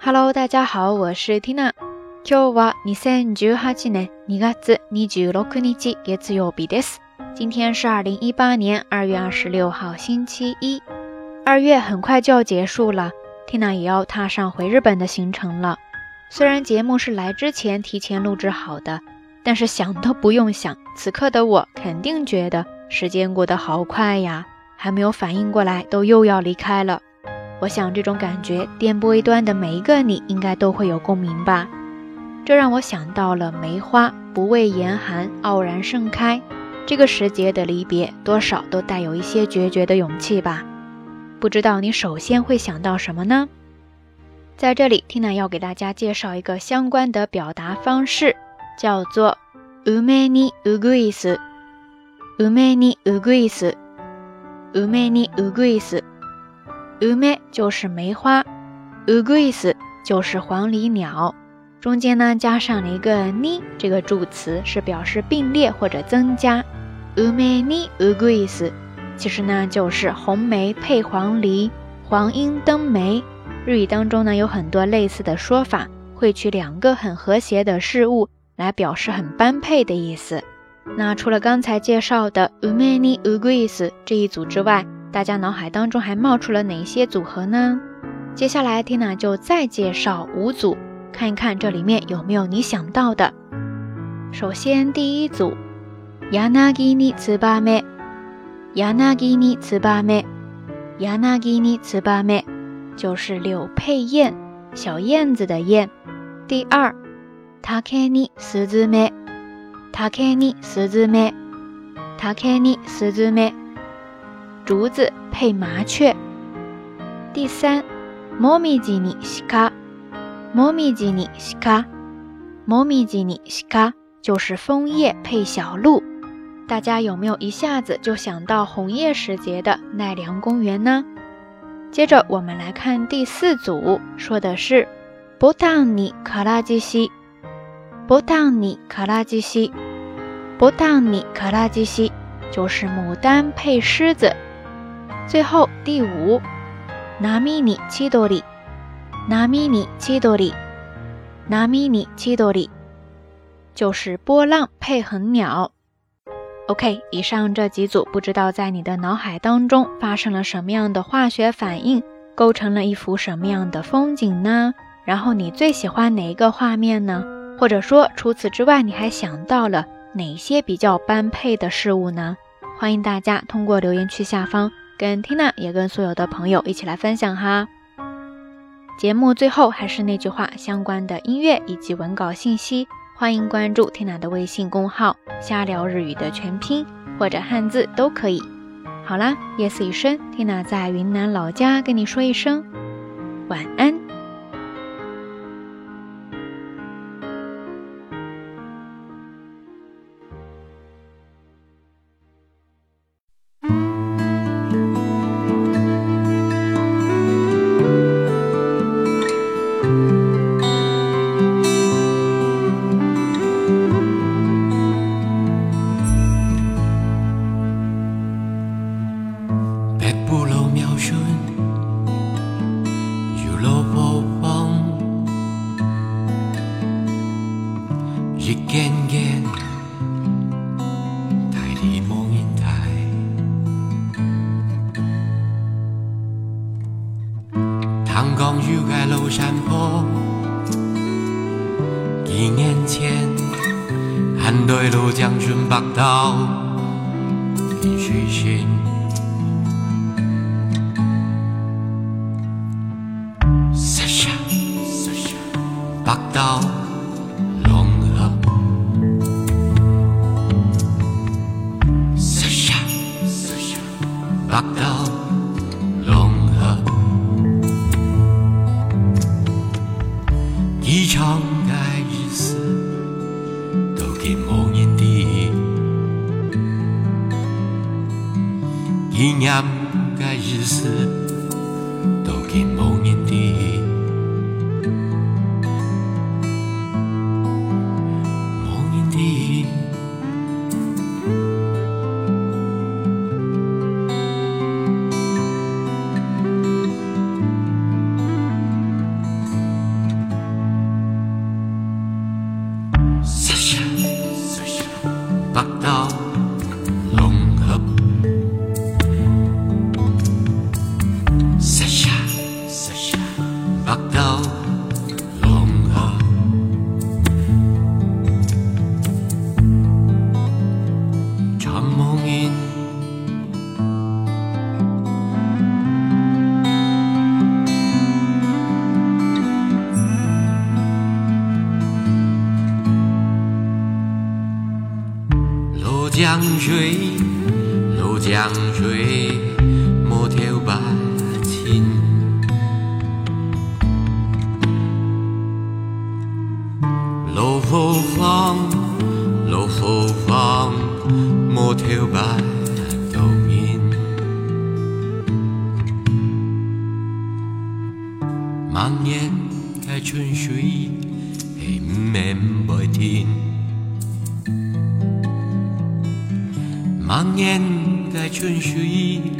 Hello，大家好，我是 Tina。今日は二千十八年二月二十六日月曜日です。今天是二零一八年二月二十六号星期一。二月很快就要结束了，Tina 也要踏上回日本的行程了。虽然节目是来之前提前录制好的，但是想都不用想，此刻的我肯定觉得时间过得好快呀。还没有反应过来，都又要离开了。 我想这种感觉，电波一端的每一个你应该都会有共鸣吧。这让我想到了梅花不畏严寒，傲然盛开。这个时节的离别，多少都带有一些决绝的勇气吧。不知道你首先会想到什么呢？在这里，Tina 要给大家介绍一个相关的表达方式，叫做 “ume ni uguis”。ume ni uguis。ume ni uguis um 就是梅花，uguis 就是黄鹂鸟，中间呢加上了一个 ni 这个助词，是表示并列或者增加。u m e ni uguis 其实呢就是红梅配黄鹂，黄莺登梅。日语当中呢有很多类似的说法，会取两个很和谐的事物来表示很般配的意思。那除了刚才介绍的 umeni uguis 这一组之外，大家脑海当中还冒出了哪些组合呢？接下来 Tina 就再介绍五组，看一看这里面有没有你想到的。首先第一组，yanagi ni tsubame，yanagi ni tsubame，yanagi ni tsubame，就是柳配燕，小燕子的燕。第二，take ni suzume。竹にスズメ， 竹にスズメ，竹子配麻雀。第三，モミジに鹿，モミジに鹿，モミジに鹿就是枫叶配小鹿。大家有没有一下子就想到红叶时节的奈良公园呢？接着我们来看第四组，说的是ボタンにからじし。ボタンにからじし，ボタンにからじし就是牡丹配狮子。 最后第五，波に千鳥，波に千鳥，波に千鳥就是波浪配横鸟。OK，以上这几组，不知道在你的脑海当中发生了什么样的化学反应，构成了一幅什么样的风景呢？然后你最喜欢哪一个画面呢？或者说，除此之外，你还想到了哪些比较般配的事物呢？欢迎大家通过留言区下方 跟 Tina 也跟所有的朋友一起来分享哈。节目最后还是那句话，相关的音乐以及文稿信息，欢迎关注 Tina 的微信公号“瞎聊日语”的全拼或者汉字都可以。好啦，夜色已深，Tina 在云南老家跟你说一声晚安。山坡，几年前，汉对路将军北到林水县，下下北到一样的日子都给某人的一样的日子都给某人江水，路江水，莫条白情。路复方，路复方，莫条白头面。茫然嘅春水，係唔明白天。Cả chuyến.